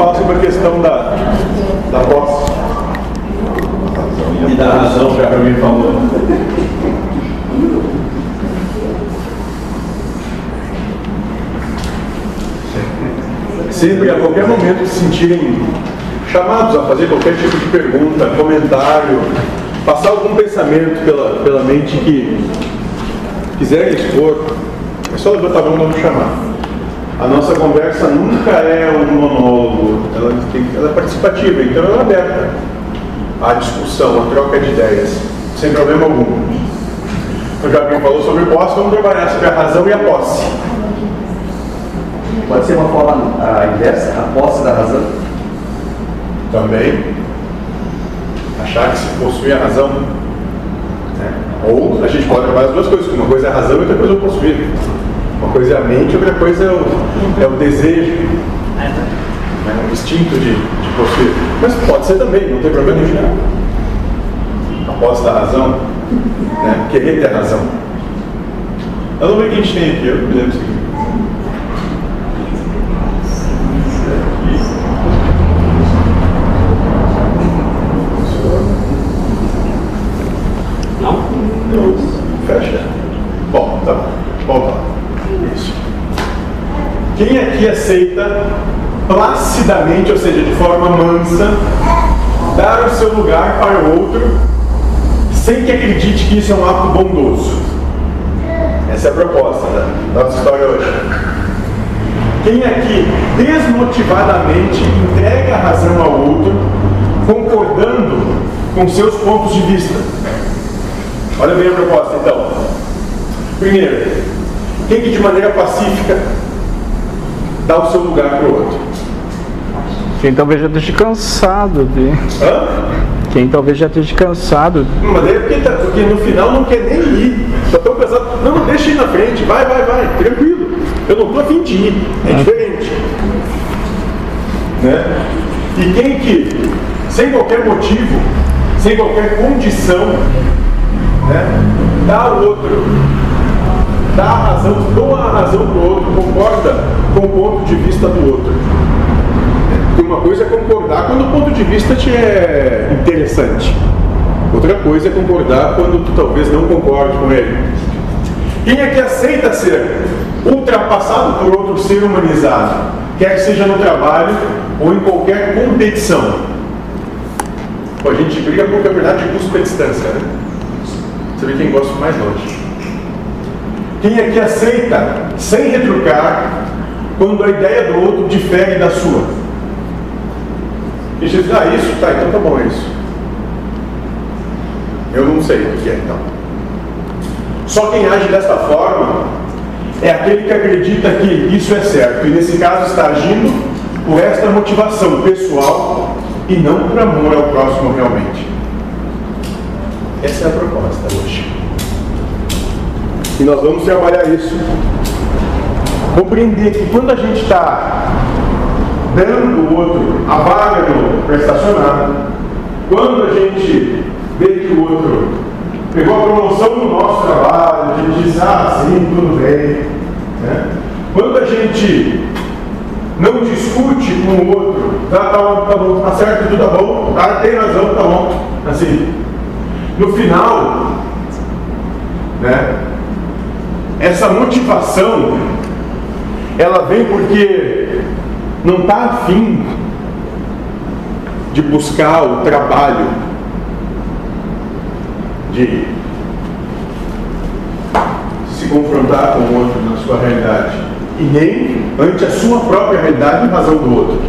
fala sobre a questão da, da posse e da razão, já para mim falou. Sempre, a qualquer momento, se sentirem chamados a fazer qualquer tipo de pergunta, comentário, passar algum pensamento pela, pela mente que quiserem expor, é só levantar a mão e chamar. A nossa conversa nunca é um monólogo, ela, tem, ela é participativa, então ela é aberta à discussão, à troca de ideias, sem problema algum. Então, já alguém falou sobre posse, vamos trabalhar sobre a razão e a posse. Pode ser uma forma a inversa, a posse da razão? Também. Achar que se possui a razão. Né? Ou a gente pode trabalhar as duas coisas, uma coisa é a razão e outra coisa é o possuir. Uma coisa é a mente, outra coisa é o, é o desejo, né? o instinto de, de possuir. Mas pode ser também, não tem problema nenhum. A posse da razão, né? querer ter razão. Eu não sei o que a gente tem aqui, eu me lembro seguinte. Fecha. Bom, tá bom. Volta lá. Isso. Quem aqui aceita placidamente, ou seja, de forma mansa, dar o seu lugar para o outro, sem que acredite que isso é um ato bondoso? Essa é a proposta da nossa história hoje. Quem aqui desmotivadamente entrega a razão ao outro, concordando com seus pontos de vista? Olha bem a proposta então. Primeiro, quem que de maneira pacífica dá o seu lugar para o outro? Quem talvez já esteja cansado de. Hã? Quem talvez já esteja cansado. Mas daí é porque, tá, porque no final não quer nem ir. Está tão cansado. Não, não, deixa ir na frente. Vai, vai, vai. Tranquilo. Eu não estou afim de ir. É diferente. Né? E quem que, sem qualquer motivo, sem qualquer condição, né, dá ao outro, dá a razão, dou a razão para o outro, concorda com o ponto de vista do outro. Porque uma coisa é concordar quando o ponto de vista te é interessante. Outra coisa é concordar quando tu talvez não concorde com ele. Quem é que aceita ser ultrapassado por outro ser humanizado, quer que seja no trabalho ou em qualquer competição? A gente briga por campeonato de curso a distância, né? Você vê quem gosta mais longe. Quem é que aceita, sem retrucar, quando a ideia do outro difere da sua? E você diz, ah, isso? Tá, então tá bom, é isso. Eu não sei o que é, então. Só quem age dessa forma é aquele que acredita que isso é certo. E nesse caso está agindo por esta motivação pessoal e não por amor ao próximo realmente. Essa é a proposta hoje. E nós vamos trabalhar isso. Compreender que quando a gente está dando o outro a vaga para estacionar, quando a gente vê que o outro pegou a promoção no nosso trabalho, a gente diz, ah, sim, tudo bem. Né? Quando a gente não discute com o outro, tá, tá, tá bom, tá certo, tudo tá bom, tá, tem razão, tá bom. Assim, no final, né, essa motivação, ela vem porque não está afim de buscar o trabalho, de se confrontar com o outro na sua realidade, e nem ante a sua própria realidade em razão do outro.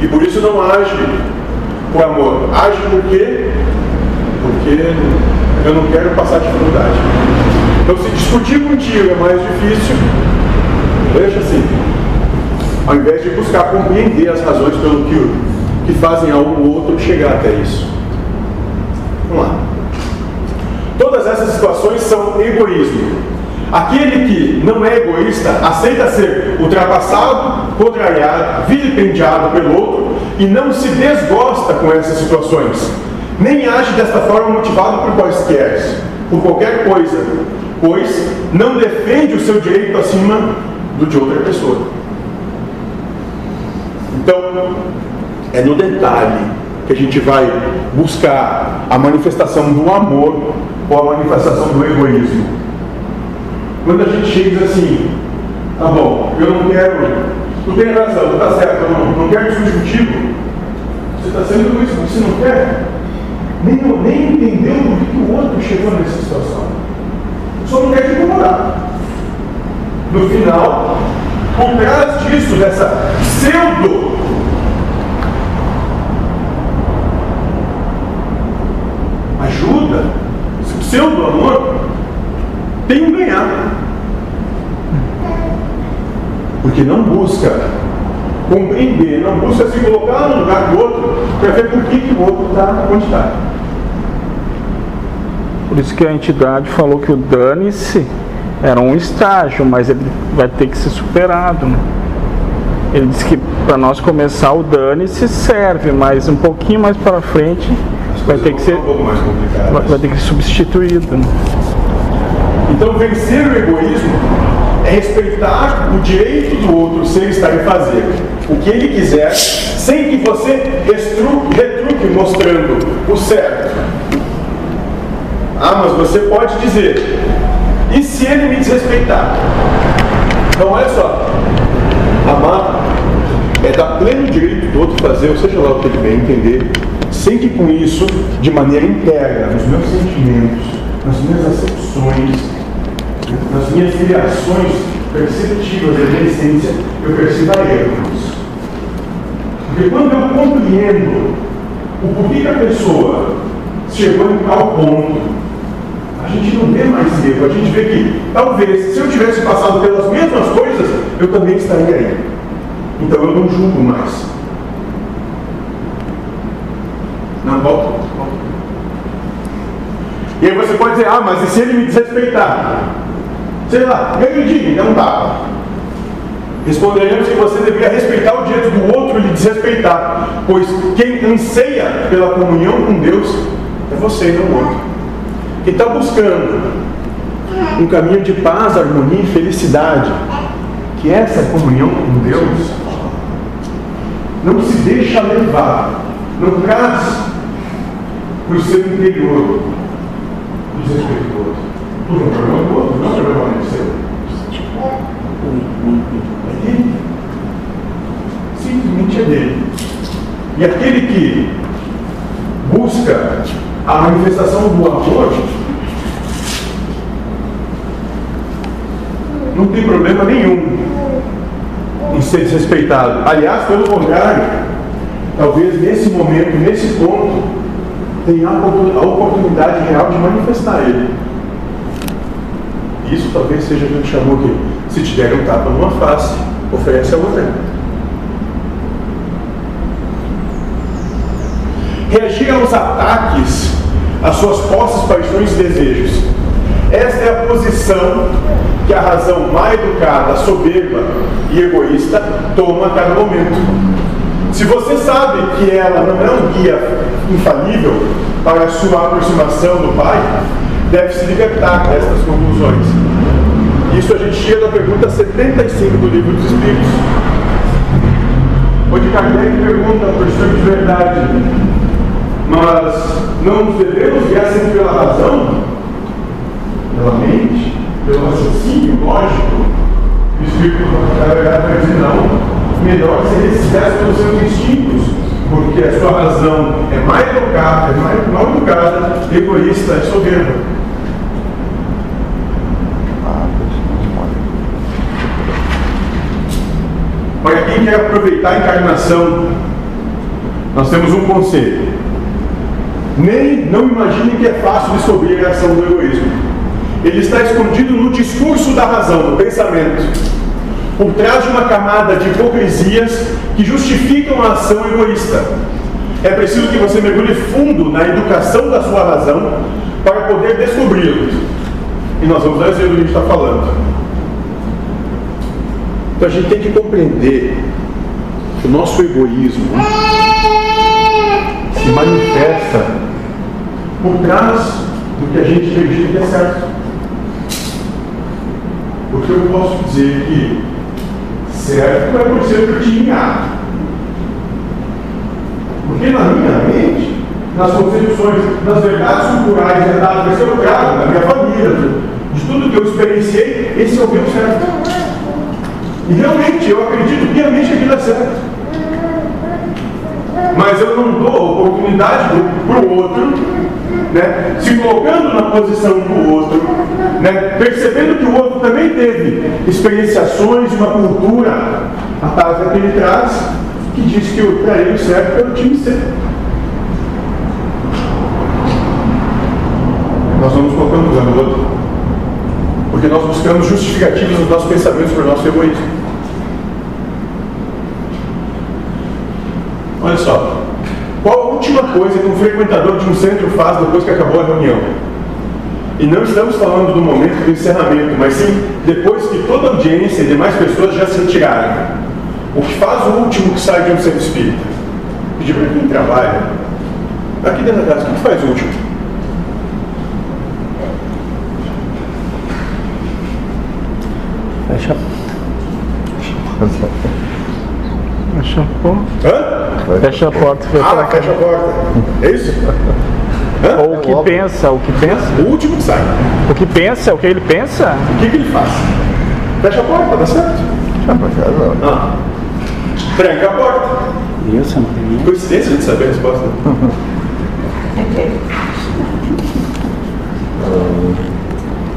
E por isso não age por amor, age por quê? porque eu não quero passar dificuldade. Então, se discutir contigo é mais difícil, deixa assim. Ao invés de buscar compreender as razões pelo que, que fazem ao outro chegar até isso. Vamos lá. Todas essas situações são egoísmo. Aquele que não é egoísta aceita ser ultrapassado, contrariado, vilipendiado pelo outro e não se desgosta com essas situações nem age desta forma motivado por quaisquer, por qualquer coisa, pois não defende o seu direito acima do de outra pessoa. Então, é no detalhe que a gente vai buscar a manifestação do amor ou a manifestação do egoísmo. Quando a gente chega diz assim, tá bom, eu não quero, tu tem razão, tu tá certo, eu não, não quero discutir contigo, você está sendo egoísta, você não quer nem, nem entendeu por que o outro chegou nessa situação. Só não quer te incomodar. No final, por trás disso, dessa pseudo ajuda, esse pseudo amor, tem um ganhar. Porque não busca compreender, não busca se colocar no lugar do outro para ver por que, que o outro está onde está. Por isso que a entidade falou que o dane-se era um estágio, mas ele vai ter que ser superado. Né? Ele disse que para nós começar o dane-se serve, mas um pouquinho mais para frente vai ter que ser um vai, vai, ter que ser substituído. Né? Então vencer o egoísmo é respeitar o direito do outro ser estar e fazer o que ele quiser, sem que você retruque, retruque mostrando o certo. Ah, mas você pode dizer, e se ele me desrespeitar? Então, olha só, amar é dar pleno direito do outro fazer, ou seja lá o que ele bem entender, sem que com isso, de maneira interna, nos meus sentimentos, nas minhas acepções, nas minhas filiações perceptivas da minha essência, eu perceba erros. Porque quando eu compreendo o porquê que a pessoa chegou em tal ponto, a gente não vê mais erro, a gente vê que talvez se eu tivesse passado pelas mesmas coisas, eu também estaria aí. Então eu não julgo mais. Não, volta. E aí você pode dizer, ah, mas e se ele me desrespeitar? Sei lá, eu acredito, então tá. Responderemos que você deveria respeitar o direito do outro e lhe desrespeitar, pois quem anseia pela comunhão com Deus é você não o outro. Quem está buscando um caminho de paz, harmonia e felicidade, que essa comunhão com Deus não se deixa levar, não traz para o seu interior o desrespeito do outro. Tudo é um problema do outro, não é seu. É dele. Simplesmente é dele. E aquele que busca a manifestação do amor, não tem problema nenhum em ser desrespeitado. Aliás, pelo contrário, talvez nesse momento, nesse ponto, tenha a oportunidade real de manifestar ele. Isso talvez seja o que a gente chamou que se te der um tapa numa face, oferece a outra. Reagir aos ataques, às suas posses, paixões e desejos. Esta é a posição que a razão mal educada, soberba e egoísta toma a cada momento. Se você sabe que ela não é um guia infalível para a sua aproximação do Pai, deve se libertar destas conclusões. Isso a gente chega à pergunta 75 do Livro dos Espíritos, onde Kardec pergunta por ser de verdade, mas não nos devemos guiar sempre pela razão, pela mente, pelo raciocínio lógico? O Espírito vai dizer não, melhor ser esses pelos seus instintos, porque a sua razão é mais educada, é mais mal educada, egoísta, é soberba. Para quem quer aproveitar a encarnação, nós temos um conselho. Nem não imagine que é fácil descobrir a ação do egoísmo. Ele está escondido no discurso da razão, do pensamento, por trás de uma camada de hipocrisias que justificam a ação egoísta. É preciso que você mergulhe fundo na educação da sua razão para poder descobri-lo. E nós vamos exemplo do que a gente está falando. Então a gente tem que compreender que o nosso egoísmo se manifesta por trás do que a gente acredita que é certo. Porque eu posso dizer que certo é por ser que eu tinha Porque na minha mente, nas concepções, nas verdades culturais herdadas vai ser da minha família, de tudo que eu experienciei, esse é o meu certo. E realmente eu acredito que aquilo é certo. Mas eu não dou a oportunidade para o outro, né, se colocando na posição do outro, né, percebendo que o outro também teve experienciações, uma cultura, a paz que ele traz, que diz que para ele o certo é o time certo. Nós vamos colocando no lugar do outro. Porque nós buscamos justificativos nos nossos pensamentos por nosso egoísmo. Olha só. Última coisa que um frequentador de um centro faz depois que acabou a reunião? E não estamos falando do momento do encerramento, mas sim depois que toda a audiência e demais pessoas já se retiraram. O que faz o último que sai de um centro espírita? Pedir para quem trabalha. Aqui dentro da casa, o que faz o último? Fecha. Fecha a porta. Hã? Fecha a porta. Fecha Ah, a fecha a porta. É isso? Hã? Ou o que pensa, o que pensa, O último que sai. o que pensa, o que ele pensa. O que, que ele faz? Fecha a porta, dá certo? Ah. Tranca a porta. Isso, Coincidência a gente saber a resposta.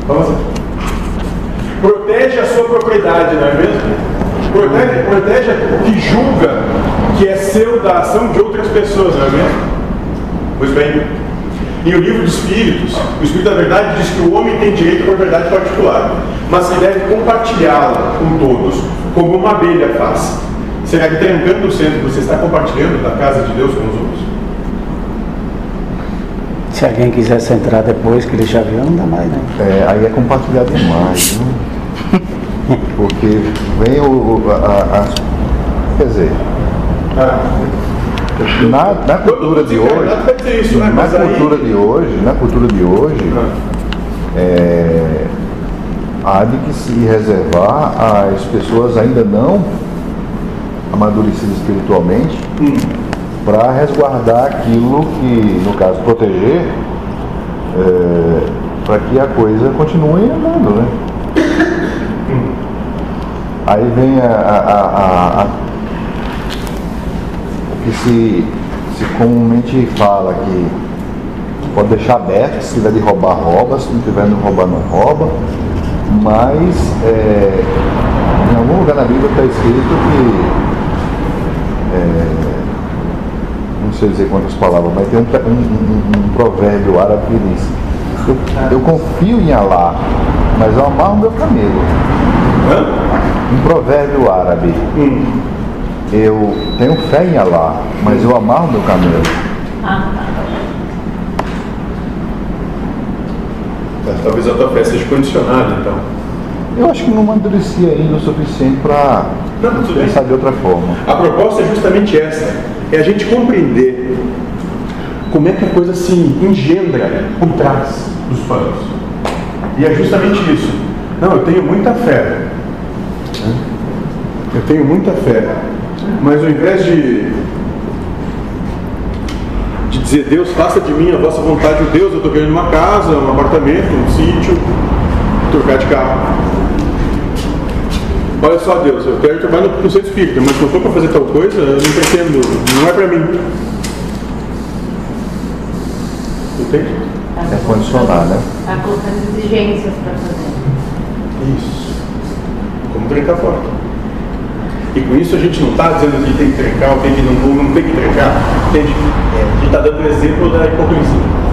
Vamos lá. Protege a sua propriedade, não é mesmo? Protege, protege o que julga que é seu da ação de outras pessoas, não é mesmo? Pois bem, em o livro dos Espíritos, o Espírito da Verdade diz que o homem tem direito à propriedade particular, mas que deve compartilhá-la com todos, como uma abelha faz. Será que trancando o centro você está compartilhando da casa de Deus com os outros? Se alguém quisesse entrar depois que ele já viu, não dá mais, né? É, aí é compartilhar demais, né? Porque vem o. o- a, a- quer dizer, na, na cultura de hoje. Na cultura de hoje, na cultura de hoje, é, há de que se reservar às pessoas ainda não amadurecidas espiritualmente para resguardar aquilo que, no caso, proteger, para que a coisa continue andando, né? Aí vem a, a- a- o que se, se comumente fala que pode deixar aberto, se tiver de roubar, rouba, se não tiver de roubar, não rouba, mas é, em algum lugar na Bíblia está escrito que é, não sei dizer quantas palavras, mas tem um, um- um- um provérbio árabe que diz: eu, eu confio em Alá, mas eu amarro meu camelo. Hã? Um provérbio árabe. Eu tenho fé em Alá, mas eu amarro meu camelo. Mas Talvez a tua fé seja condicionada, então. Eu acho que não amadureci ainda o suficiente para bem. pensar de outra forma. A proposta é justamente essa: é a gente compreender como é que a coisa se engendra por trás dos panos. E é justamente isso. Não, eu tenho muita fé. Eu tenho muita fé. Mas ao invés de, de dizer, Deus, faça de mim a vossa vontade, oh, Deus, eu estou querendo uma casa, um apartamento, um sítio, trocar de carro. Olha só, Deus, eu quero trabalhar no, centro espírita, mas se não for para fazer tal coisa, eu não pretendo, não é para mim. Entende? É condicionar, né? Está colocando exigências para fazer. Isso. Como trancar porta. E com isso a gente não está dizendo que tem que trancar ou tem que não, não tem que trancar. Entende? É, a gente está dando o exemplo da hipocrisia.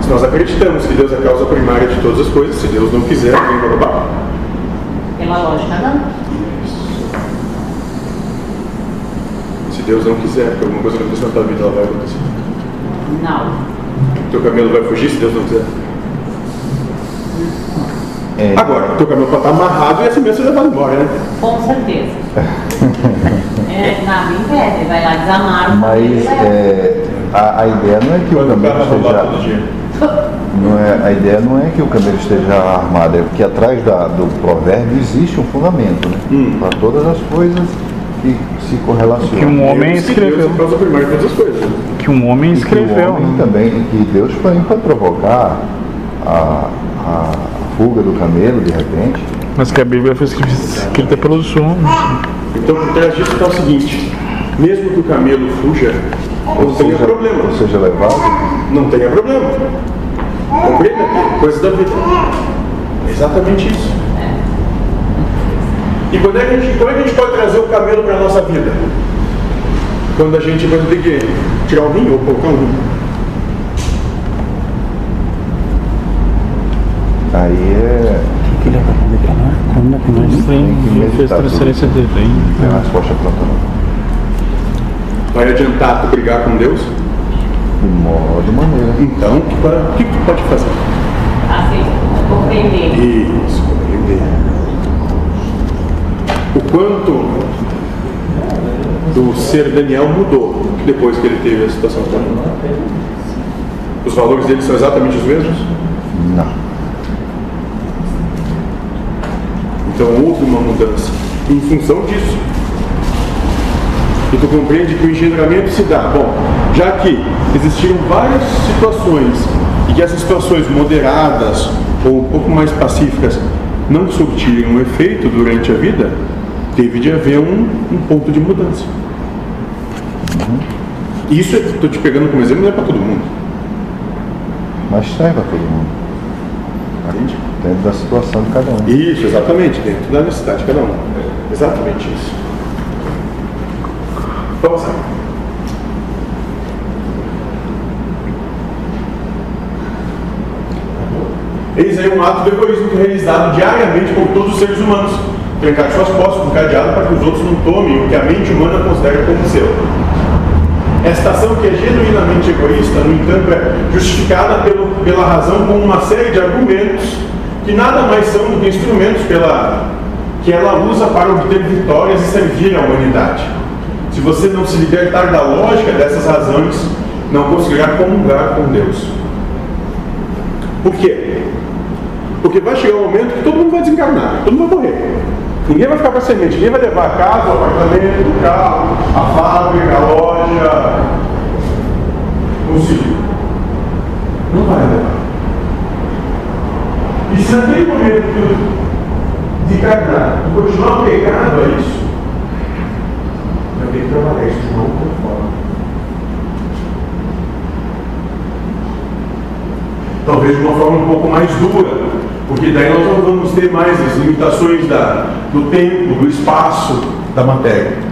Se nós acreditamos que Deus é a causa primária de todas as coisas, se Deus não quiser, alguém vai roubar. Pela lógica, não. Se Deus não quiser que alguma coisa aconteça na tua vida, ela vai acontecer. Não. Teu camelo vai fugir se Deus não quiser. É, Agora, teu camelo pode estar amarrado e assim mesmo você levado embora, né? Com certeza. é, nada impede, vai lá desamarra. mas é, a, a ideia não é que o Quando o vai todo esteja. Não é, a ideia não é que o camelo esteja armado, é porque atrás da- do provérbio existe um fundamento, né? Hum. Para todas as coisas que se correlaciona. Que um homem Deus escreveu. né? Que um homem E que o escreveu. homem né? também, que Deus foi para provocar a fuga do camelo de repente. Mas que a Bíblia foi escrita pelos homens. Então, por trás disso está o seguinte: mesmo que o camelo fuja, não tenha problema. ou seja levado. Não tenha problema. Compreenda aqui, coisa da vida. É exatamente isso. E quando é que a gente, como é que a gente pode trazer o camelo para a nossa vida? Quando a gente vai ter que tirar o rim ou colocar um rim. Aí é O que ele vai fazer pra lá? Como é que nós... Que ele fez transferência de bem. tem uma resposta pronta não. Vai adiantar tu brigar com Deus? De modo maneira. Então, o que, para- o que tu pode fazer? Assim, compreender. Isso, compreender. O quanto do ser Daniel mudou depois que ele teve a situação com ele. Os valores dele são exatamente os mesmos? Não. Então houve uma mudança em função disso. E tu compreende que o engendramento se dá. Bom, já que existiram várias situações e que essas situações moderadas ou um pouco mais pacíficas não surtiram efeito durante a vida, teve de haver um, um ponto de mudança. Isso estou te pegando como exemplo, não é para todo mundo. Mas serve a todo mundo. Entende? Dentro da situação de cada um. Isso, exatamente, dentro da necessidade de cada um. Exatamente isso. Vamos lá. Eis aí um ato de egoísmo é realizado diariamente por todos os seres humanos. Trancar suas posses com cadeado para que os outros não tomem o que a mente humana considera como seu. Esta ação que é genuinamente egoísta, no entanto, é justificada pelo, pela razão com uma série de argumentos que nada mais são do que instrumentos pela, que ela usa para obter vitórias e servir à humanidade. Se você não se libertar da lógica dessas razões, não conseguirá comungar com Deus. Por quê? Porque vai chegar um momento que todo mundo vai desencarnar, todo mundo vai morrer. Ninguém vai ficar para semente, ninguém vai levar a casa, o apartamento, o carro, a fábrica, a loja, o filho. Não vai. E se naquele momento de tu continuar pegado a isso, vai ter que trabalhar isso de uma outra forma. talvez de uma forma um pouco mais dura, porque daí nós não vamos ter mais as limitações da, do tempo, do espaço, da matéria.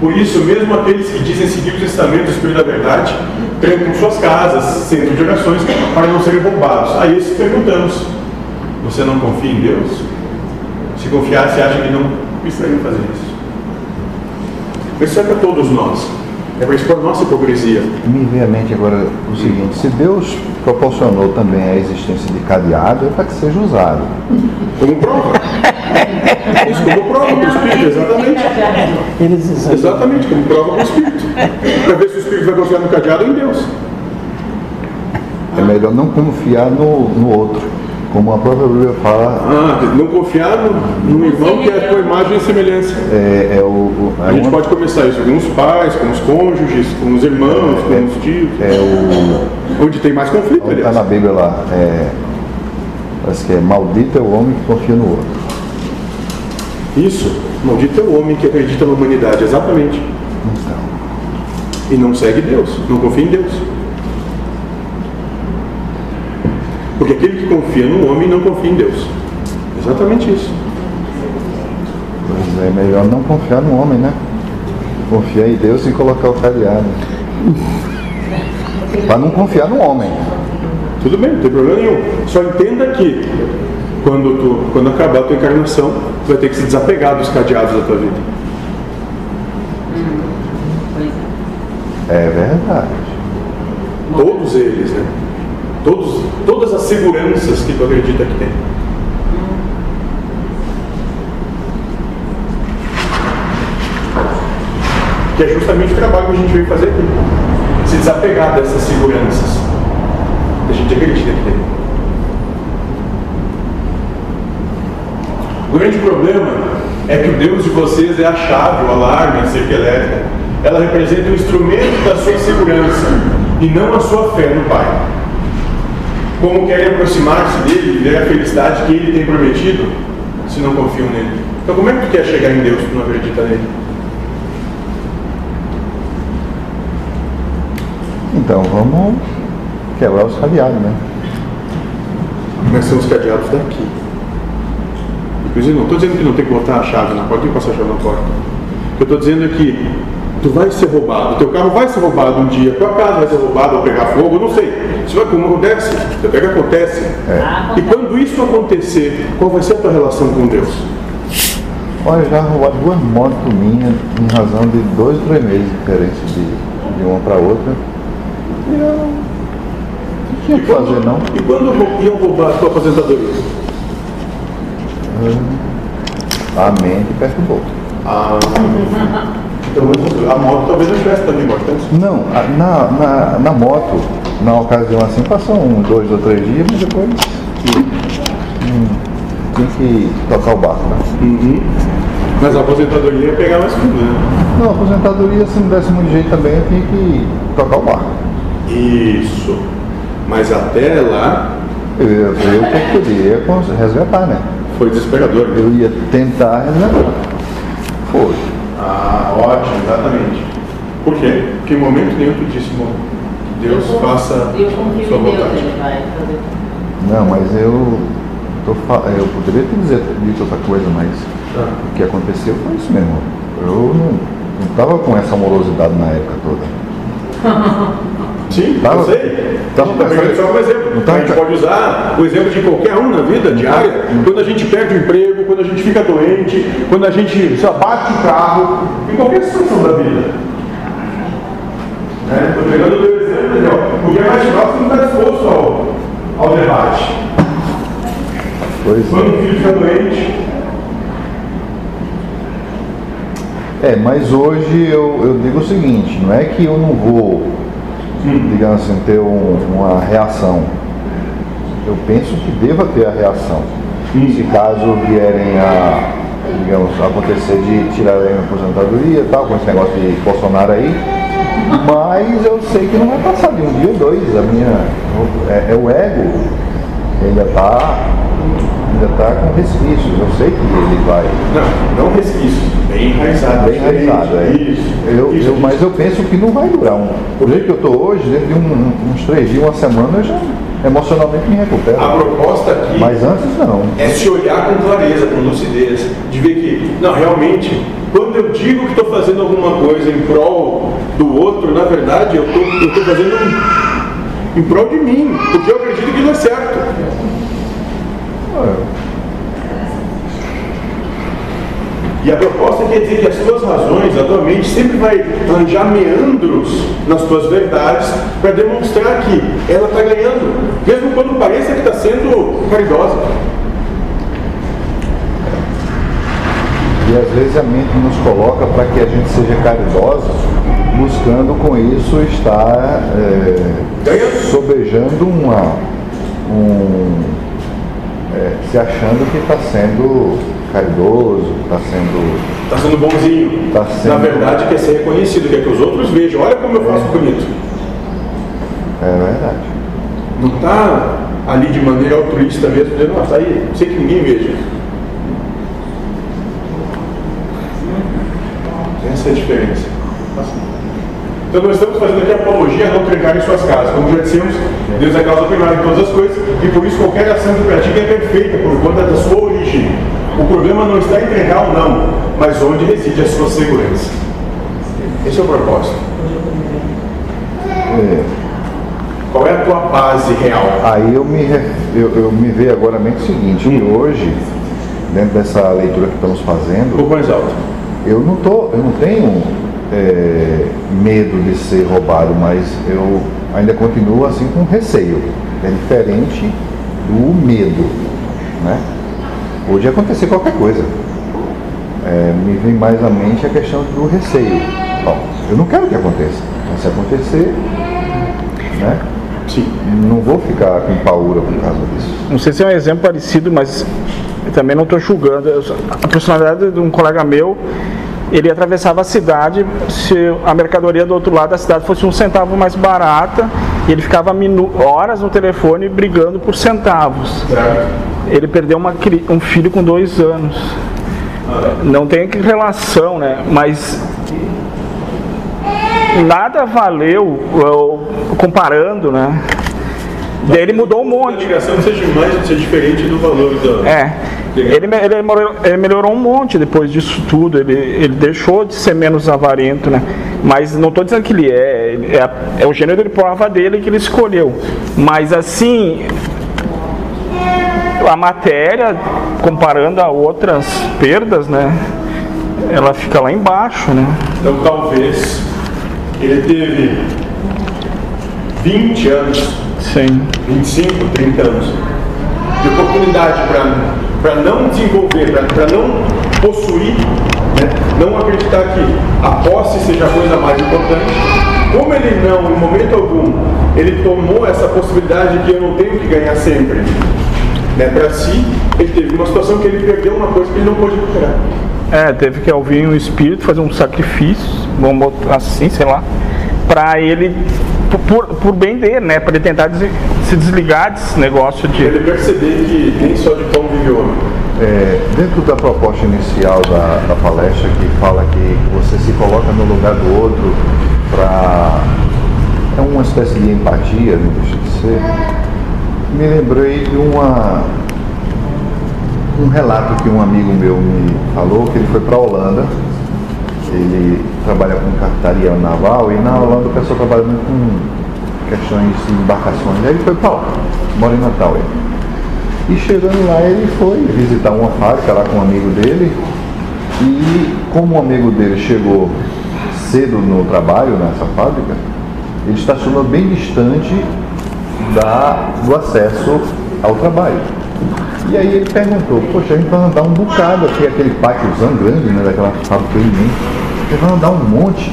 Por isso, mesmo aqueles que dizem seguir os ensinamentos do Espírito da Verdade, trancam suas casas, centros de orações, para não serem roubados. A esses perguntamos: você não confia em Deus? Se confiasse, acha que não precisaria fazer isso. Isso é para todos nós. É para expor nossa hipocrisia. Me vem à mente agora o seguinte, se Deus proporcionou também a existência de cadeado, é para que seja usado. Como prova. Isso como prova para o Espírito, exatamente. Eles Exatamente, como prova para o Espírito. Para ver se o Espírito vai confiar no cadeado ou em Deus. É melhor não confiar no, no outro. Como a própria Bíblia fala, Ah, não confiar no, no irmão que é a tua imagem e semelhança. é, é o, o- é A gente uma- pode começar isso com os pais, com os cônjuges, com os irmãos, com os tios. é o Onde tem mais conflito, Está na Bíblia lá, é, parece que é maldito é o homem que confia no outro. Isso. Maldito é o homem que acredita na humanidade, exatamente. E não segue Deus, não confia em Deus. Porque aquele que confia no homem não confia em Deus. Exatamente isso. pois é melhor não confiar no homem, né? Confiar em Deus e colocar o cadeado. Para não confiar no homem. Tudo bem, não tem problema nenhum. Só entenda que quando, tu, quando acabar a tua encarnação, tu vai ter que se desapegar dos cadeados da tua vida. Pois é. É verdade. Todos eles, né? Todos, todas as seguranças que tu acredita que tem. Que é justamente o trabalho que a gente veio fazer aqui. Se desapegar dessas seguranças que a gente acredita que tem. O grande problema é que o Deus de vocês é a chave, o alarme, a cerca elétrica. Ela representa o instrumento da sua segurança e não a sua fé no Pai. Como querem aproximar-se dele e ver a felicidade que ele tem prometido, se não confiam nele? Então, como é que tu quer chegar em Deus se não acredita nele? Então vamos quebrar os cadeados, né? Mas são os cadeados daqui. Inclusive, não estou dizendo que não tem que botar a chave na porta, tem que passar a chave na porta. O que eu estou dizendo é que tu vai ser roubado, teu carro vai ser roubado um dia, tua casa vai ser roubada ou pegar fogo, eu não sei. Isso vai como acontece, até que acontece. Ah, E quando isso acontecer, qual vai ser a tua relação com Deus? Olha, já roubaram duas motos minhas em razão de dois três meses de diferença de, de uma para outra. E eu não tinha o que fazer não. E quando iam roubar a tua aposentadoria? A mente perturbou. Ah, então, a moto talvez não tivesse tanta importância. Não, a- na, na, na moto, na ocasião assim, passou uns dois ou três dias, mas depois hum, tinha que tocar o barco, né? Mas a aposentadoria ia pegar mais fundo, né? Não, aposentadoria, se não desse muito jeito também, eu tinha que tocar o barco. Isso. Mas até lá Eu eu podia cons- resgatar, né? Foi desesperador. Eu ia tentar resgatar. Foi. Ah, ótimo, exatamente. Por quê? Porque em momento nenhum tu disse, bom, que Deus eu, faça Eu sua Deus, vontade. ele vai fazer. Não, mas eu, tô, eu poderia te dizer dito outra coisa, mas Ah. o que aconteceu foi isso mesmo. Eu não, não tava com essa amorosidade na época toda. Sim, Tava- eu sei. tava a gente tá pegando só um exemplo. Não tava- a gente pode usar o exemplo de qualquer um na vida diária. Quando a gente perde o emprego, quando a gente fica doente, quando a gente lá, bate o carro, em qualquer situação da vida. Estou pegando o teu exemplo, entendeu? Porque é mais próximo está disposto ao, ao debate. Pois Quando é. o filho fica doente, É, mas hoje eu, eu digo o seguinte, não é que eu não vou, digamos assim, ter um- uma reação. Eu penso que deva ter a reação. Se caso vierem a, digamos, acontecer de tirar a aposentadoria e tal, com esse negócio de Bolsonaro aí, mas eu sei que não vai passar de um dia ou dois. A minha, é, é o ego ainda está ainda tá com resquícios. Eu sei que ele vai não, não resquício, bem enraizado. bem realizado. É. Isso. Eu, isso, eu- mas eu penso que não vai durar. Um, do jeito que eu estou hoje, dentro de um- uns três dias, uma semana, eu já emocionalmente me recupero. A proposta aqui Mas antes não. é se olhar com clareza, com lucidez, de ver que, não, realmente, quando eu digo que estou fazendo alguma coisa em prol do outro, na verdade, eu estou fazendo em prol de mim, porque eu acredito que não é certo. E a proposta quer dizer que as tuas razões, a tua mente sempre vai arranjar meandros nas tuas verdades para demonstrar que ela está ganhando, mesmo quando pareça que está sendo caridosa. E às vezes a mente nos coloca para que a gente seja caridosa, buscando com isso estar é, sobejando uma. Um, é, se achando que está sendo caridoso, está sendo. Está sendo bonzinho. Tá sendo- Na verdade, quer ser reconhecido, quer que os outros vejam. Olha como eu faço bonito. É verdade. Não está ali de maneira altruísta mesmo, dizendo, nossa, aí, sei que ninguém veja. Essa é a diferença. Então nós estamos fazendo aqui apologia a não em suas casas. Como já dissemos, Deus é a causa primária de todas as coisas e por isso qualquer ação que pratica é perfeita por conta da sua origem. O problema não está em trancar ou não, mas onde reside a sua segurança. Esse é o propósito. É, Qual é a tua base real? Aí eu me, eu, eu me vejo agora a mente o seguinte, que hoje, dentro dessa leitura que estamos Um fazendo, pouco mais alto. eu não, tô, eu não tenho é, medo de ser roubado, mas eu ainda continuo assim com receio. É diferente do medo. Né? Pode acontecer qualquer coisa. É, me vem mais à mente a questão do receio. Bom, eu não quero que aconteça, mas se acontecer, né, Sim. não vou ficar com paura por causa disso. Não sei se é um exemplo parecido, mas Eu também não estou julgando. A personalidade de um colega meu, ele atravessava a cidade se a mercadoria do outro lado da cidade fosse um centavo mais barata, e ele ficava minu- horas no telefone brigando por centavos. Certo? Ele perdeu uma um filho com dois anos. Não tem que relação, né? Mas nada valeu eu, comparando, né? Daí ele mudou um A monte. ligação seja mais, seja diferente do valor do. É. Ele, ele melhorou, ele melhorou um monte depois disso tudo. Ele, ele deixou de ser menos avarento, né? Mas não estou dizendo que ele é. é. É o gênero de prova dele que ele escolheu. Mas assim. A matéria, comparando a outras perdas, né? Ela fica lá embaixo, né? Então talvez ele teve 20 anos, Sim. 25, 30 anos de oportunidade para não desenvolver, para não possuir, né? não acreditar que a posse seja a coisa mais importante. Como ele não, em momento algum, ele tomou essa possibilidade de que eu não tenho que ganhar sempre né, para si, ele teve uma situação que ele perdeu uma coisa que ele não pôde recuperar. É, teve que ouvir um espírito fazer um sacrifício, vamos botar assim, sei lá, para ele, por, por bem dele, né? Para ele tentar des- se desligar desse negócio de. Ele perceber que nem só de pão vive o homem. É, dentro da proposta inicial da, da palestra, que fala que você se coloca no lugar do outro para. É uma espécie de empatia, não deixa de ser. Me lembrei de uma. Um relato que um amigo meu me falou, que ele foi para a Holanda. Ele trabalha com captaria naval e na Holanda o pessoal trabalha muito com questões de embarcações. Aí ele foi para mora em Natal. Ele. E chegando lá, ele foi visitar uma fábrica lá com um amigo dele. E como o amigo dele chegou cedo no trabalho, nessa fábrica, ele estacionou bem distante da, do acesso ao trabalho. E aí ele perguntou, poxa, a gente vai andar um bocado aqui, aquele pátiozão grande, né, daquela fábrica imensa. A gente vai andar um monte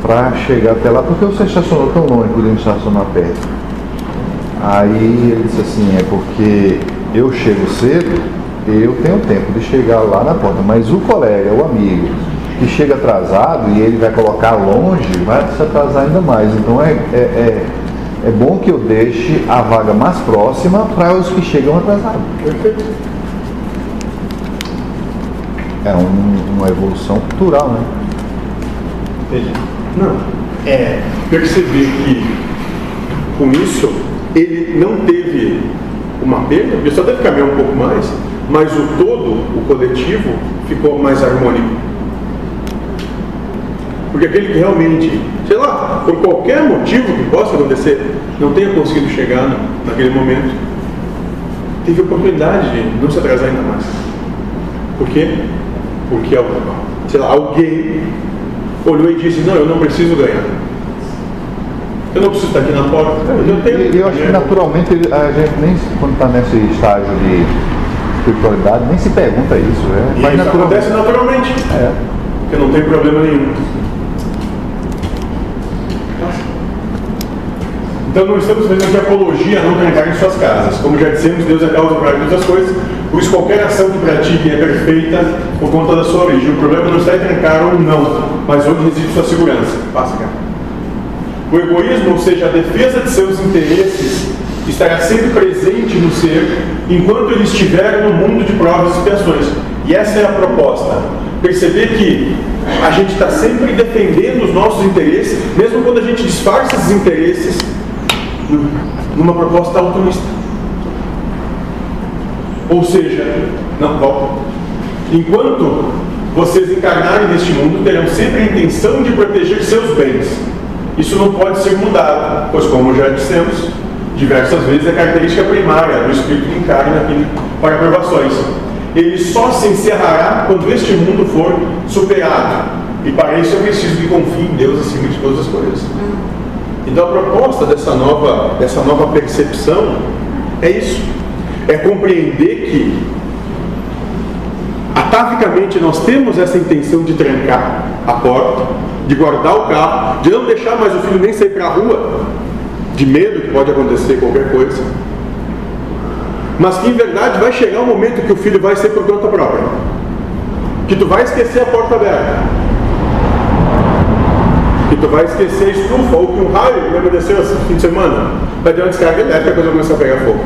para chegar até lá, porque você estacionou tão longe, podemos estacionar perto. Aí ele disse assim, é porque eu chego cedo, eu tenho tempo de chegar lá na porta, mas o colega, o amigo, que chega atrasado e ele vai colocar longe, vai se atrasar ainda mais. Então é, é, é, é bom que eu deixe a vaga mais próxima para os que chegam atrasados. Perfeito. É um- uma evolução cultural, né? Não. É perceber que com isso ele não teve uma perda, ele só deve caminhar um pouco mais, mas o todo, o coletivo, ficou mais harmônico. Porque aquele que realmente, sei lá, por qualquer motivo que possa acontecer, não tenha conseguido chegar naquele momento, teve a oportunidade de não se atrasar ainda mais. Por quê? Porque, sei lá, alguém olhou e disse, não, eu não preciso ganhar. Eu não preciso estar aqui na porta. Eu tenho. E eu acho que naturalmente a gente nem quando está nesse estágio de espiritualidade nem se pergunta isso, é, E mas isso naturalmente. acontece naturalmente. É. Porque não tem problema nenhum. Então não estamos fazendo apologia a não trancar em suas casas. Como já dissemos, Deus é causa para todas as coisas. Por isso qualquer ação que pratiquem é perfeita por conta da sua origem. O problema não está em trancar ou não, mas onde reside sua segurança. Passa, cara. O egoísmo, ou seja, a defesa de seus interesses, estará sempre presente no ser enquanto ele estiver no mundo de provas e expiações. E essa é a proposta. Perceber que a gente está sempre defendendo os nossos interesses, mesmo quando a gente disfarça esses interesses numa proposta altruísta. Ou seja, não, volta. Enquanto vocês encarnarem neste mundo, terão sempre a intenção de proteger seus bens. Isso não pode ser mudado, pois, como já dissemos diversas vezes, é característica primária do espírito que encarna para provações. Ele só se encerrará quando este mundo for superado. E para isso é preciso que confie em Deus acima de todas as coisas. Então a proposta dessa nova, dessa nova percepção é isso. É compreender que atavicamente nós temos essa intenção de trancar a porta, de guardar o carro, de não deixar mais o filho nem sair para a rua, de medo que pode acontecer qualquer coisa. mas que em verdade vai chegar um momento que o filho vai ser por conta própria. Que tu vai esquecer a porta aberta. Tu vai esquecer a estufa, ou que um raio lembra desceu esse fim de semana, vai ter uma descarga elétrica e a coisa vai começar a pegar fogo.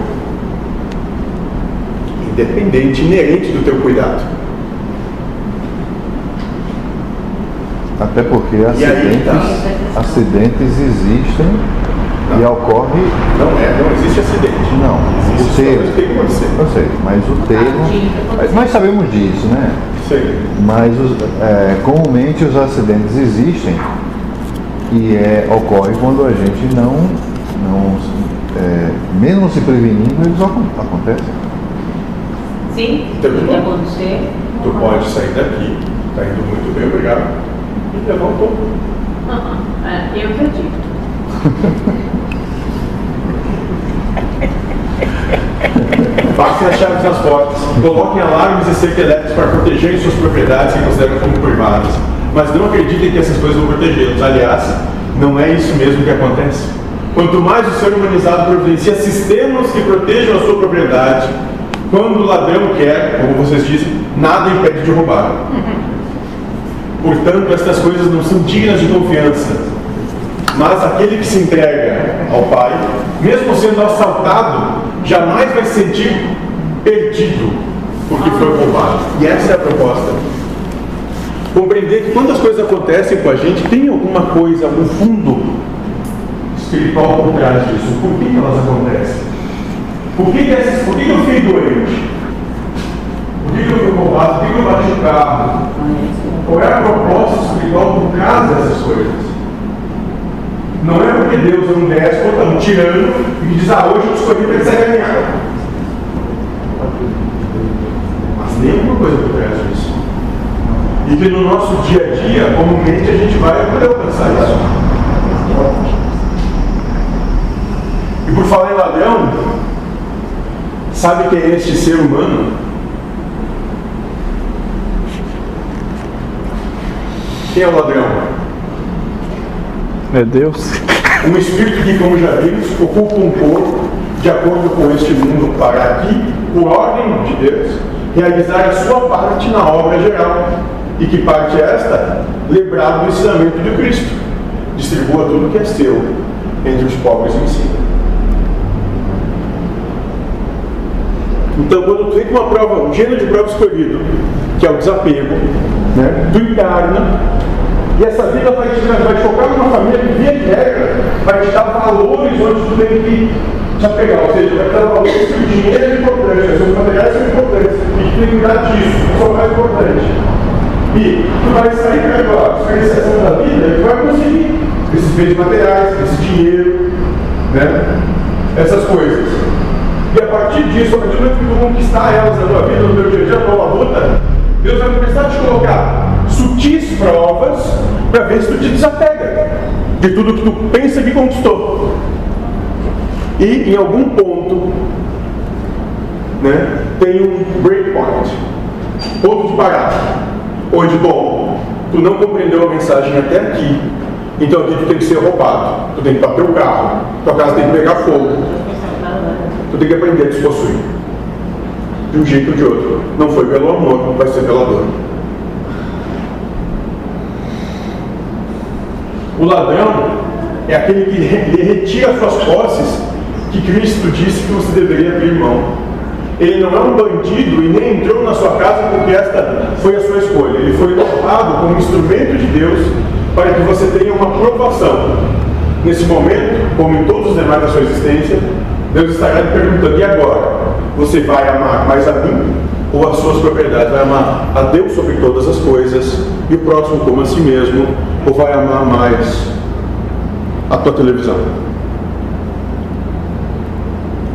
Independente, inerente do teu cuidado. Até porque E aí, tá. acidentes, acidentes existem e ocorre. Não é, não existe acidente. Não, Existe o termo. coisa que tem que acontecer. Eu sei, mas o termo. Nós sabemos disso, né? Aí. Mas os- é, comumente os acidentes existem e é, ocorre quando a gente não, não é, mesmo se prevenindo, eles acon- acontecem. Sim, Então, o que acontecer. Tu pode sair daqui, tá indo muito bem, obrigado, e levar um pouco. É, eu acredito. Passem as chaves nas portas, coloquem alarmes e cerca elétricos para protegerem suas propriedades que consideram como privadas. Mas não acreditem que essas coisas vão protegê-los. Aliás, não é isso mesmo que acontece. Quanto mais o ser humanizado providencia sistemas que protejam a sua propriedade, quando o ladrão quer, como vocês dizem, nada impede de roubar. Portanto, estas coisas não são dignas de confiança. Mas aquele que se entrega ao Pai, mesmo sendo assaltado, jamais vai se sentir perdido porque foi roubado. E essa é a proposta. Compreender que quando as coisas acontecem com a gente, tem alguma coisa, um fundo espiritual por trás disso. Por que, que elas acontecem? Por que, que, essas, por que, eu fiquei doente? Por que, que eu fui roubado? Por que, que eu bati o carro? Qual é a proposta espiritual por trás dessas coisas? Não é porque Deus é um déspota, um tirano, e diz, ah, hoje eu escolhi para você ganhar. Mas tem alguma coisa por trás. E que no nosso dia a dia, comumente, a gente vai poder alcançar isso. E por falar em ladrão, sabe quem é este ser humano? Quem é o ladrão? É Deus. Um espírito que, como já vimos, ocupa um corpo de acordo com este mundo para aqui, por ordem de Deus, realizar a sua parte na obra geral. E que parte é esta? Lembrar do ensinamento de Cristo. Distribua tudo que é seu entre os pobres e ensina. Então, quando tu com uma prova, um gênero de prova escolhido, que é o desapego, né? tu encarna e essa vida vai te, vai te colocar numa família que, via de regra, vai te dar valores onde tu tem que te apegar. Ou seja, vai te dar valores que o dinheiro é importante, os materiais são importantes. E tu tem que cuidar disso, isso é o mais importante. E tu vai sair com a diferenciação da vida e vai conseguir esses bens materiais, esse dinheiro, né? essas coisas. E a partir disso, a partir do momento que tu conquistar elas na tua vida, no teu dia a dia, na tua luta, Deus vai começar a te colocar sutis provas para ver se tu te desapega de tudo que tu pensa que conquistou. E em algum ponto, né, tem um breakpoint, ponto de parada, onde, bom, tu não compreendeu a mensagem até aqui, então aqui tu tem que ser roubado, tu tem que bater o carro, tua casa tem que pegar fogo, tu tem que aprender a despossuir. De um jeito ou de outro. Não foi pelo amor, vai ser pela dor. O ladrão é aquele que re- retira suas posses que Cristo disse que você deveria abrir mão. Ele não é um bandido e nem entrou na sua casa porque esta foi a sua escolha. Ele foi levado como instrumento de Deus para que você tenha uma provação. Nesse momento, como em todos os demais da sua existência, Deus estará lhe perguntando: e agora? Você vai amar mais a mim ou as suas propriedades? Vai amar a Deus sobre todas as coisas e o próximo como a si mesmo? Ou vai amar mais a tua televisão?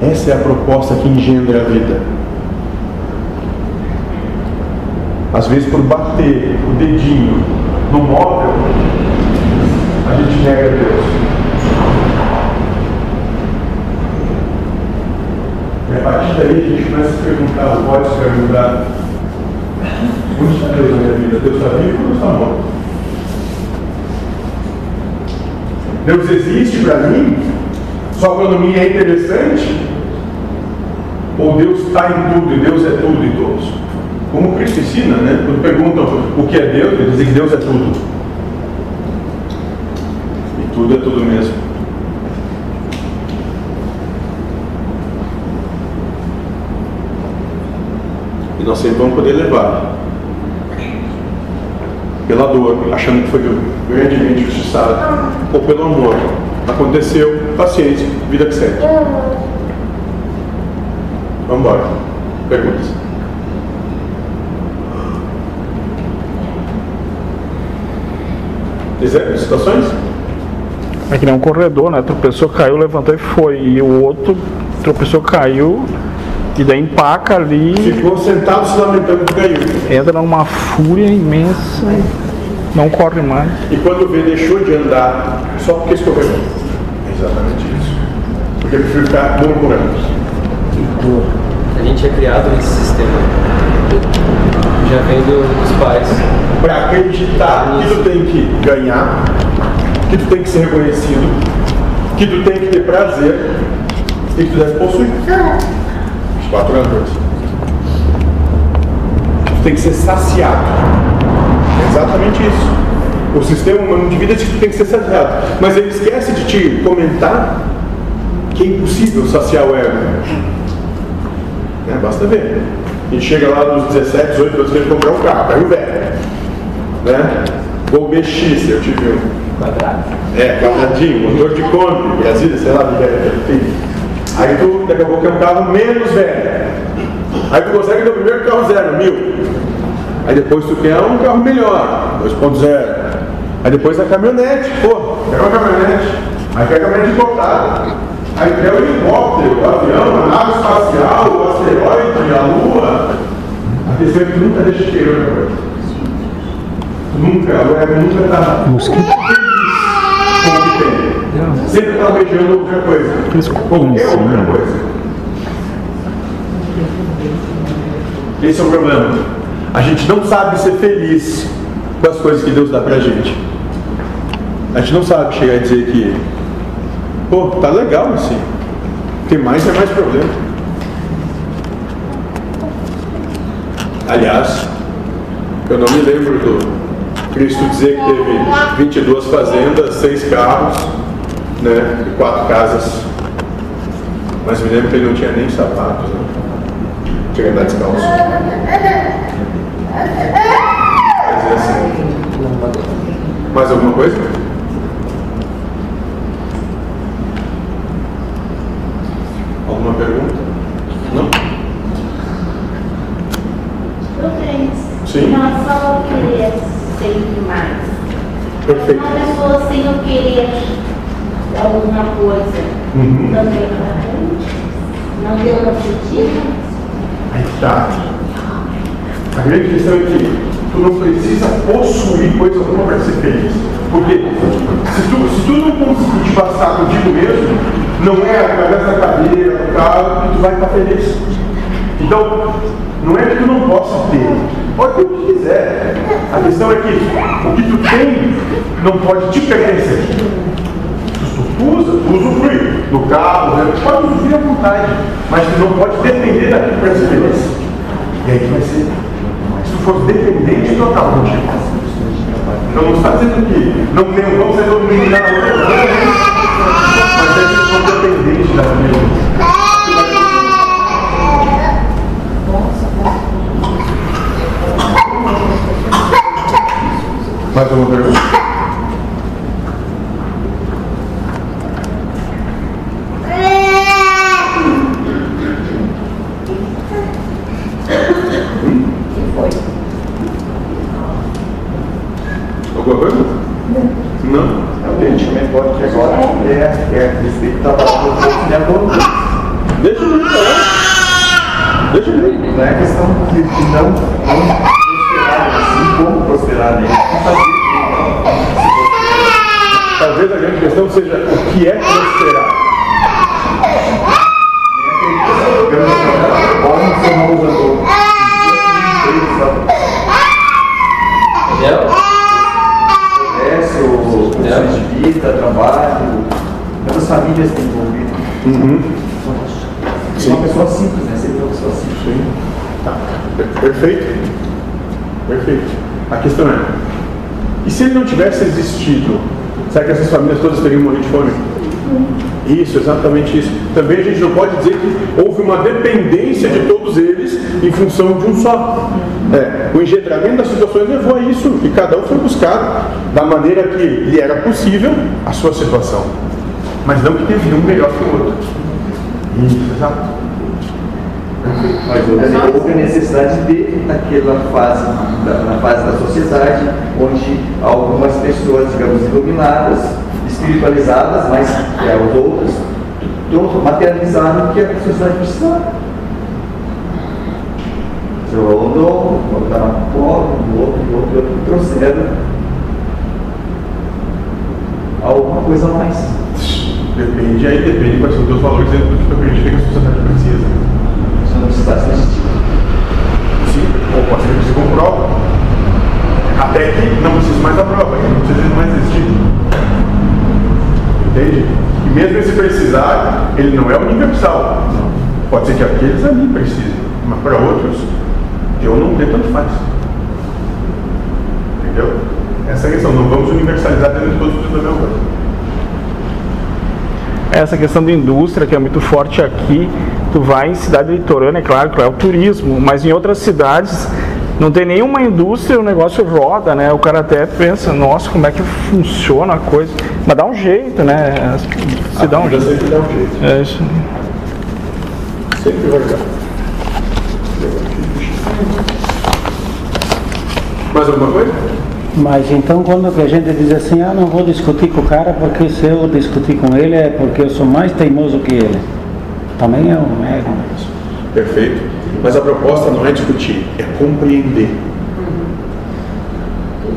Essa é a proposta que engendra a vida. Às vezes, por bater o dedinho no móvel, a gente nega a Deus. E a partir daí a gente começa a se perguntar, o pode se perguntar, onde está Deus na minha vida? Deus está vivo ou está morto? Deus existe para mim? Sua economia é interessante? Ou Deus está em tudo e Deus é tudo em todos? Como Cristo ensina, né? Quando perguntam o que é Deus, ele diz que Deus é tudo. E tudo é tudo mesmo. E nós sempre vamos poder levar pela dor, achando que foi grandemente injustiçado, ou pelo amor. Aconteceu, paciência, vida que segue. Vamos embora. Perguntas? Exemplos, situações? É que nem um corredor, né? Tropeçou, caiu, levantou e foi. E o outro tropeçou, caiu, e daí empaca ali, Ficou sentado se lamentando que caiu. entra numa fúria imensa não corre mais. E quando vê, deixou de andar só porque escorregou. É exatamente isso. Porque ele prefiro ficar murmurando. A gente é criado nesse sistema. Já vem do- dos pais. Para acreditar que tu tem que ganhar, que tu tem que ser reconhecido, que tu tem que ter prazer e que tu deve possuir. Os quatro anos. Tu tem que ser saciado. É exatamente isso. O sistema humano de vida diz que tu tem que ser saciado. Mas ele esquece de te comentar que é impossível saciar o ego. Né? Basta ver. A gente chega lá dos 17, 18 anos querendo comprar um carro, carro velho. Né? Gol BX, eu tive um. Quadrado. É, quadradinho, motor de Kombi, Brasília, sei lá, velho, enfim. Aí tu, daqui a pouco, é um carro menos velho. Aí tu consegue ter o primeiro carro zero, mil. Aí depois tu quer um carro melhor, 2.0. Aí depois a caminhonete, pô, quer uma caminhonete. Aí quer a caminhonete importada. Aí quer o helicóptero, o avião, a nave espacial, o asteroide, a lua. A é que nunca deixa de querer outra coisa. Nunca, o ego nunca está feliz com o que tem. Sempre está almejando outra coisa. Qualquer outra coisa. Esse é o problema. A gente não sabe ser feliz com as coisas que Deus dá pra gente. A gente não sabe chegar e dizer que, pô, tá legal assim. Tem mais é mais problema. Aliás, eu não me lembro do Cristo dizer que teve 22 fazendas, 6 carros, né, e 4 casas. Mas me lembro que ele não tinha nem sapatos, né? Tinha que andar descalço. Quer assim. Mais alguma coisa? Alguma pergunta? Não? Sim. Em relação ao querer sempre mais. Perfeito. Uma pessoa sem eu querer alguma coisa Uhum. também não deu objetivo? Aí tá. A grande questão é que tu não precisa possuir coisa alguma para ser feliz. Porque se tu, se tu não conseguir te passar contigo mesmo, não é através da cadeira, do carro, que tu vai estar feliz. Então, não é que tu não possa ter. Pode ter o que quiser. A questão é que o que tu tem não pode te pertencer. Tu usa, tu usufrui do carro, né? pode usufruir à vontade, mas tu não pode depender daquilo para ser feliz. E aí tu vai ser. Se tu for dependente, tu acaba contigo. Então não está dizendo que não tem, vamos ser na outra, mas é que tu for dependente daquilo. Mais alguma pergunta? Alguma coisa? Não? A gente também pode que agora é, é a respeito da palavra do auxiliador. Deixa eu ver. Deixa eu ver. Não é questão de, de não, não prosperar, assim como prosperar nele. E fazer se prosperar. Talvez a grande questão seja o que é prosperar. Como ser um usador. Entendeu? Progresso, condições de vida, trabalho, quantas famílias tem envolvido. Uhum. Uma pessoa simples, né? Você Perfeito? Perfeito. A questão é, e se ele não tivesse existido, será que essas morrido de fome? Isso, exatamente isso. Também a gente não pode dizer que houve uma dependência de todos eles em função de um só. É, o engendramento das situações levou a isso e cada um foi buscar da maneira que lhe era possível a sua situação. Mas não que teve um melhor que o outro. Isso, exato. Mas houve houve a necessidade de, naquela fase, da, na fase da sociedade, onde algumas pessoas, digamos, iluminadas, espiritualizadas, mas que as outras, materializaram o que a sociedade precisava. Senhor Rondon, estava pobre, o outro, o outro, outro, trouxeram alguma coisa a mais. Depende, aí depende quais são os teus valores dentro do que tu acredita que a sociedade precisa. Isso não precisa existir. Sim, ou pode ser que se comprova. Até que não precise mais da prova, não precisa mais existir. Entende? E mesmo esse precisar, ele não é universal. Pode ser que aqueles ali precisem, mas para outros, eu não tenho tanto faz. Entendeu? Essa é a questão, não vamos universalizar dentro de todos os mesma coisa. Essa questão da indústria, que é muito forte aqui, tu vai em cidade litorânea, é claro é o turismo, mas em outras cidades não tem nenhuma indústria, o negócio roda, né? O cara até pensa, nossa, como é que funciona a coisa. Mas dá um jeito, né? Se dá um jeito. sempre dá um jeito. É isso. Sempre vai dar. Mais alguma coisa? Mas então quando a gente diz assim, ah, não vou discutir com o cara porque se eu discutir com ele é porque eu sou mais teimoso que ele. Também é um ego. Perfeito. Mas a proposta não é discutir, é compreender.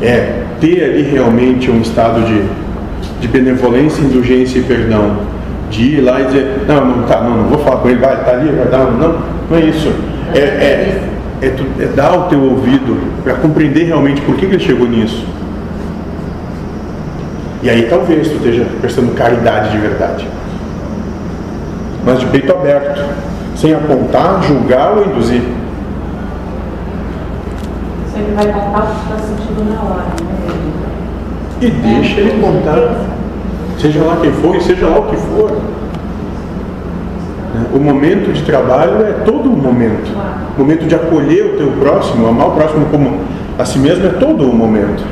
É ter ali realmente um estado de, de benevolência, indulgência e perdão. De ir lá e dizer, não, não, tá, não, não vou falar com ele, vai, tá ali, vai dar, não, não é isso. É, é, é, tu- é dar o teu ouvido para compreender realmente por que, que ele chegou nisso. E aí talvez tu esteja prestando caridade de verdade. Mas de peito aberto, sem apontar, julgar ou induzir. Sempre vai contar o que está sentindo na hora, né? E deixa ele contar. Seja lá quem for e seja lá o que for. Né? O momento de trabalho é todo o momento. O momento de acolher o teu próximo, amar o próximo como a si mesmo é todo o momento.